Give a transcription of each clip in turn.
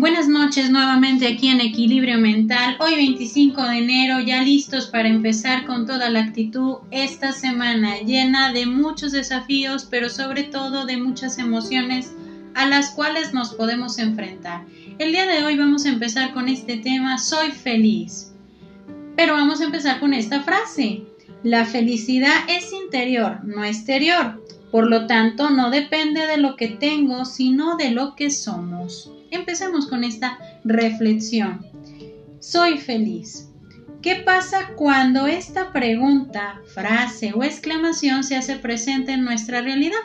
Buenas noches nuevamente aquí en Equilibrio Mental. Hoy 25 de enero, ya listos para empezar con toda la actitud esta semana llena de muchos desafíos, pero sobre todo de muchas emociones a las cuales nos podemos enfrentar. El día de hoy vamos a empezar con este tema, soy feliz. Pero vamos a empezar con esta frase. La felicidad es interior, no exterior. Por lo tanto, no depende de lo que tengo, sino de lo que somos. Empecemos con esta reflexión. Soy feliz. ¿Qué pasa cuando esta pregunta, frase o exclamación se hace presente en nuestra realidad?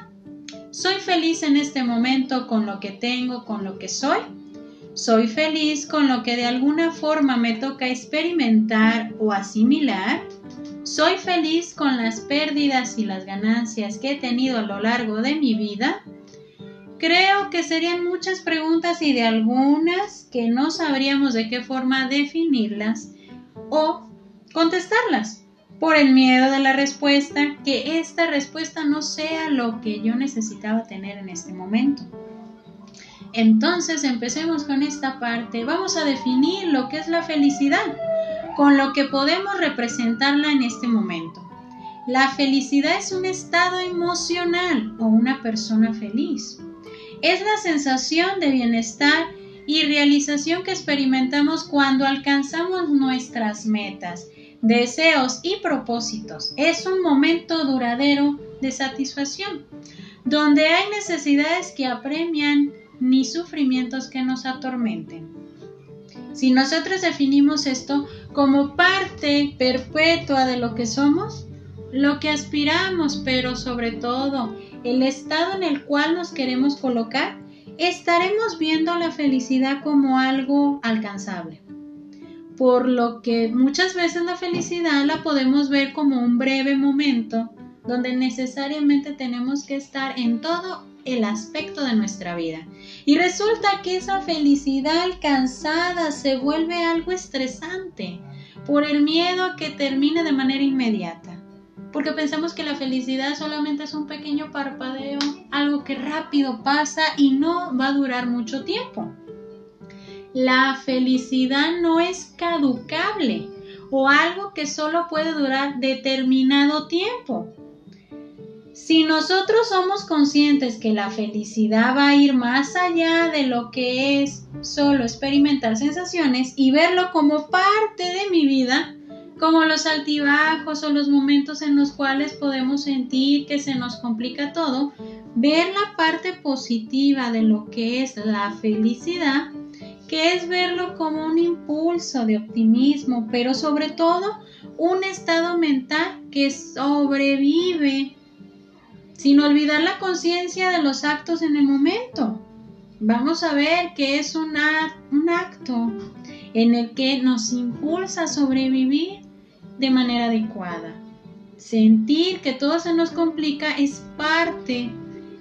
¿Soy feliz en este momento con lo que tengo, con lo que soy? ¿Soy feliz con lo que de alguna forma me toca experimentar o asimilar? ¿Soy feliz con las pérdidas y las ganancias que he tenido a lo largo de mi vida? Creo que serían muchas preguntas y de algunas que no sabríamos de qué forma definirlas o contestarlas por el miedo de la respuesta, que esta respuesta no sea lo que yo necesitaba tener en este momento. Entonces empecemos con esta parte. Vamos a definir lo que es la felicidad con lo que podemos representarla en este momento. La felicidad es un estado emocional o una persona feliz. Es la sensación de bienestar y realización que experimentamos cuando alcanzamos nuestras metas, deseos y propósitos. Es un momento duradero de satisfacción, donde hay necesidades que apremian ni sufrimientos que nos atormenten. Si nosotros definimos esto como parte perpetua de lo que somos, lo que aspiramos, pero sobre todo el estado en el cual nos queremos colocar, estaremos viendo la felicidad como algo alcanzable. Por lo que muchas veces la felicidad la podemos ver como un breve momento donde necesariamente tenemos que estar en todo el aspecto de nuestra vida. Y resulta que esa felicidad alcanzada se vuelve algo estresante por el miedo que termine de manera inmediata. Porque pensamos que la felicidad solamente es un pequeño parpadeo, algo que rápido pasa y no va a durar mucho tiempo. La felicidad no es caducable o algo que solo puede durar determinado tiempo. Si nosotros somos conscientes que la felicidad va a ir más allá de lo que es solo experimentar sensaciones y verlo como parte de mi vida, como los altibajos o los momentos en los cuales podemos sentir que se nos complica todo, ver la parte positiva de lo que es la felicidad, que es verlo como un impulso de optimismo, pero sobre todo un estado mental que sobrevive sin olvidar la conciencia de los actos en el momento. Vamos a ver que es un, un acto en el que nos impulsa a sobrevivir de manera adecuada. Sentir que todo se nos complica es parte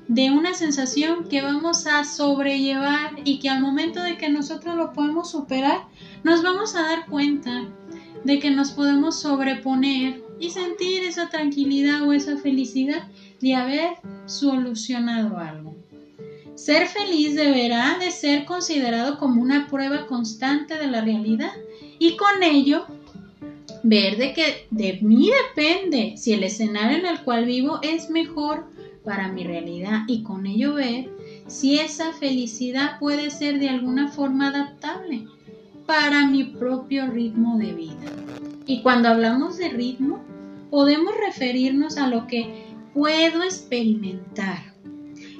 de una sensación que vamos a sobrellevar y que al momento de que nosotros lo podemos superar, nos vamos a dar cuenta de que nos podemos sobreponer y sentir esa tranquilidad o esa felicidad de haber solucionado algo. Ser feliz deberá de ser considerado como una prueba constante de la realidad y con ello ver de que de mí depende si el escenario en el cual vivo es mejor para mi realidad y con ello ver si esa felicidad puede ser de alguna forma adaptable para mi propio ritmo de vida. Y cuando hablamos de ritmo, podemos referirnos a lo que puedo experimentar,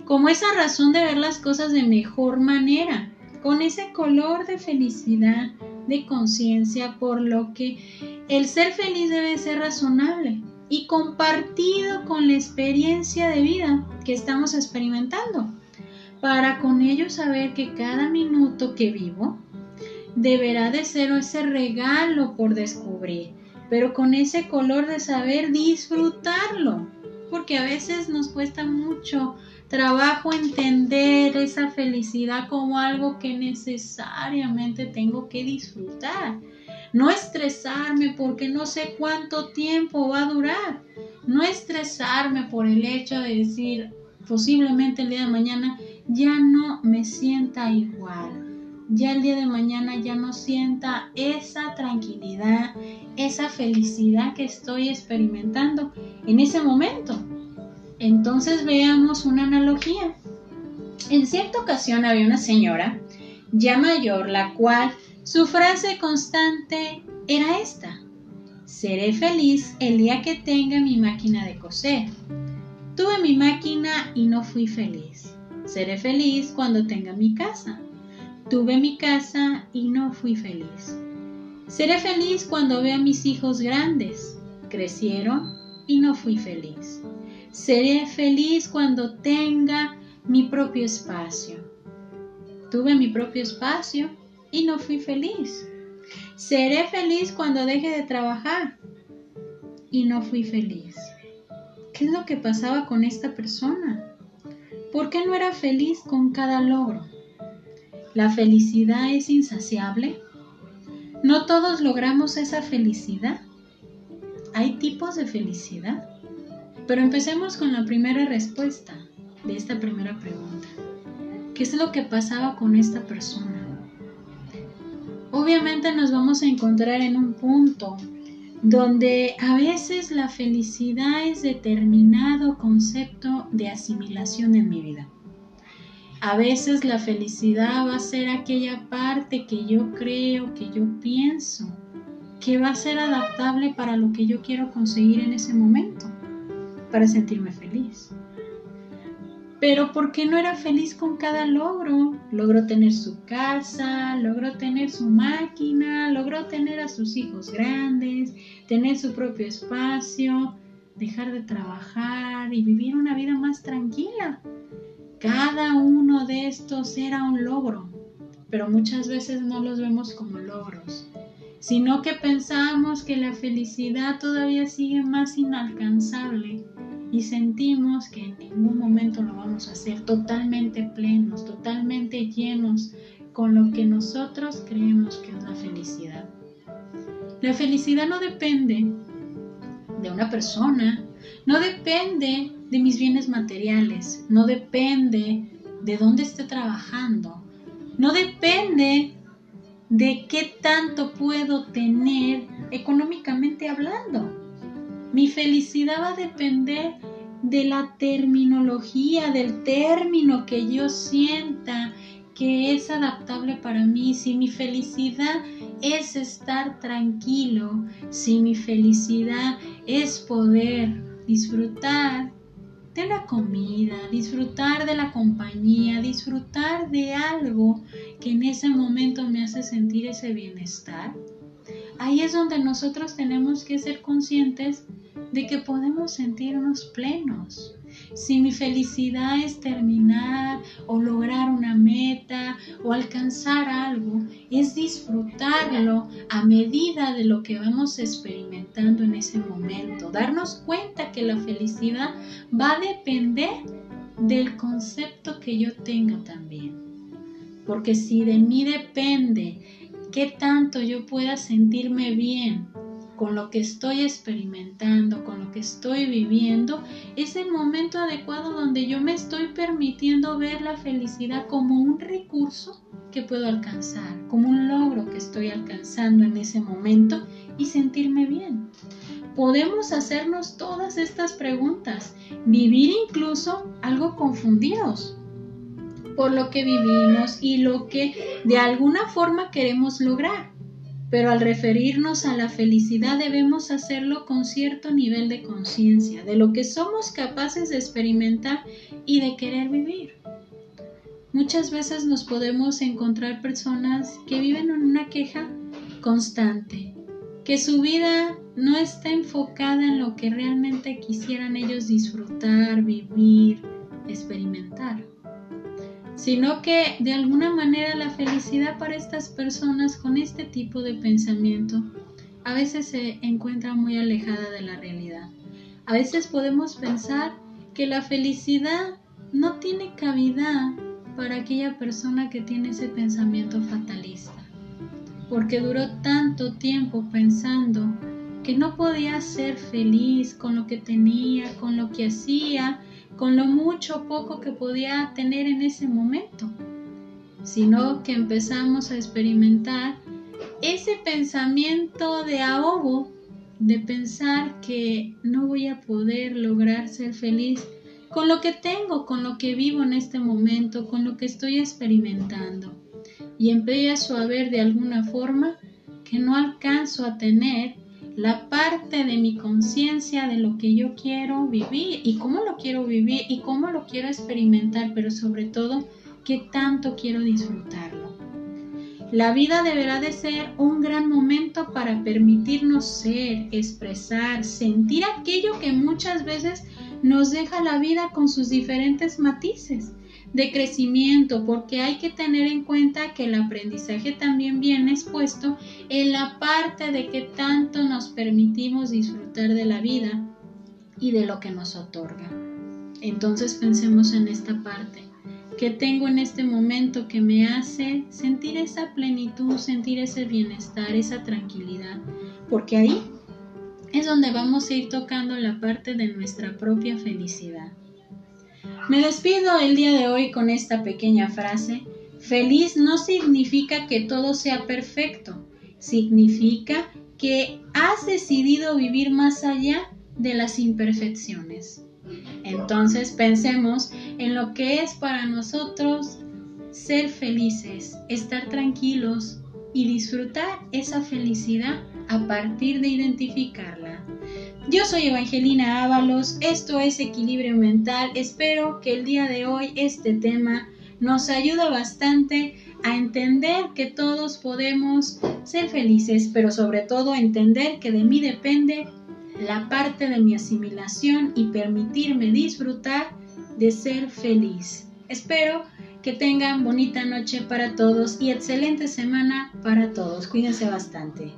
como esa razón de ver las cosas de mejor manera, con ese color de felicidad, de conciencia, por lo que el ser feliz debe ser razonable y compartido con la experiencia de vida que estamos experimentando, para con ello saber que cada minuto que vivo deberá de ser ese regalo por descubrir, pero con ese color de saber disfrutarlo porque a veces nos cuesta mucho trabajo entender esa felicidad como algo que necesariamente tengo que disfrutar. No estresarme porque no sé cuánto tiempo va a durar. No estresarme por el hecho de decir posiblemente el día de mañana ya no me sienta igual. Ya el día de mañana ya no sienta esa tranquilidad, esa felicidad que estoy experimentando en ese momento. Entonces veamos una analogía. En cierta ocasión había una señora ya mayor, la cual su frase constante era esta. Seré feliz el día que tenga mi máquina de coser. Tuve mi máquina y no fui feliz. Seré feliz cuando tenga mi casa. Tuve mi casa y no fui feliz. Seré feliz cuando vea a mis hijos grandes. Crecieron y no fui feliz. Seré feliz cuando tenga mi propio espacio. Tuve mi propio espacio y no fui feliz. Seré feliz cuando deje de trabajar y no fui feliz. ¿Qué es lo que pasaba con esta persona? ¿Por qué no era feliz con cada logro? ¿La felicidad es insaciable? ¿No todos logramos esa felicidad? Hay tipos de felicidad. Pero empecemos con la primera respuesta de esta primera pregunta. ¿Qué es lo que pasaba con esta persona? Obviamente nos vamos a encontrar en un punto donde a veces la felicidad es determinado concepto de asimilación en mi vida. A veces la felicidad va a ser aquella parte que yo creo, que yo pienso, que va a ser adaptable para lo que yo quiero conseguir en ese momento, para sentirme feliz. Pero ¿por qué no era feliz con cada logro? Logró tener su casa, logró tener su máquina, logró tener a sus hijos grandes, tener su propio espacio, dejar de trabajar y vivir una vida más tranquila. Cada uno de estos era un logro, pero muchas veces no los vemos como logros, sino que pensamos que la felicidad todavía sigue más inalcanzable y sentimos que en ningún momento lo vamos a hacer totalmente plenos, totalmente llenos con lo que nosotros creemos que es la felicidad. La felicidad no depende de una persona, no depende de mis bienes materiales, no depende de dónde esté trabajando, no depende de qué tanto puedo tener económicamente hablando. Mi felicidad va a depender de la terminología, del término que yo sienta que es adaptable para mí, si mi felicidad es estar tranquilo, si mi felicidad es poder disfrutar de la comida, disfrutar de la compañía, disfrutar de algo que en ese momento me hace sentir ese bienestar. Ahí es donde nosotros tenemos que ser conscientes de que podemos sentirnos plenos. Si mi felicidad es terminar o lograr una meta o alcanzar algo, es disfrutarlo a medida de lo que vamos experimentando en ese momento. Darnos cuenta que la felicidad va a depender del concepto que yo tenga también. Porque si de mí depende qué tanto yo pueda sentirme bien con lo que estoy experimentando, con lo que estoy viviendo, es el momento adecuado donde yo me estoy permitiendo ver la felicidad como un recurso que puedo alcanzar, como un logro que estoy alcanzando en ese momento y sentirme bien. Podemos hacernos todas estas preguntas, vivir incluso algo confundidos por lo que vivimos y lo que de alguna forma queremos lograr pero al referirnos a la felicidad debemos hacerlo con cierto nivel de conciencia de lo que somos capaces de experimentar y de querer vivir. Muchas veces nos podemos encontrar personas que viven en una queja constante, que su vida no está enfocada en lo que realmente quisieran ellos disfrutar, vivir, experimentar sino que de alguna manera la felicidad para estas personas con este tipo de pensamiento a veces se encuentra muy alejada de la realidad. A veces podemos pensar que la felicidad no tiene cabida para aquella persona que tiene ese pensamiento fatalista, porque duró tanto tiempo pensando que no podía ser feliz con lo que tenía, con lo que hacía, con lo mucho o poco que podía tener en ese momento. sino que empezamos a experimentar ese pensamiento de ahogo, de pensar que no voy a poder lograr ser feliz con lo que tengo, con lo que vivo en este momento, con lo que estoy experimentando. Y empiezo a ver de alguna forma que no alcanzo a tener la parte de mi conciencia de lo que yo quiero vivir y cómo lo quiero vivir y cómo lo quiero experimentar, pero sobre todo qué tanto quiero disfrutarlo. La vida deberá de ser un gran momento para permitirnos ser, expresar, sentir aquello que muchas veces nos deja la vida con sus diferentes matices de crecimiento, porque hay que tener en cuenta que el aprendizaje también viene expuesto en la parte de que tanto nos permitimos disfrutar de la vida y de lo que nos otorga. Entonces pensemos en esta parte que tengo en este momento que me hace sentir esa plenitud, sentir ese bienestar, esa tranquilidad, porque ahí es donde vamos a ir tocando la parte de nuestra propia felicidad. Me despido el día de hoy con esta pequeña frase. Feliz no significa que todo sea perfecto, significa que has decidido vivir más allá de las imperfecciones. Entonces pensemos en lo que es para nosotros ser felices, estar tranquilos y disfrutar esa felicidad a partir de identificarla. Yo soy Evangelina Ábalos, esto es Equilibrio Mental, espero que el día de hoy este tema nos ayude bastante a entender que todos podemos ser felices, pero sobre todo entender que de mí depende la parte de mi asimilación y permitirme disfrutar de ser feliz. Espero que tengan bonita noche para todos y excelente semana para todos. Cuídense bastante.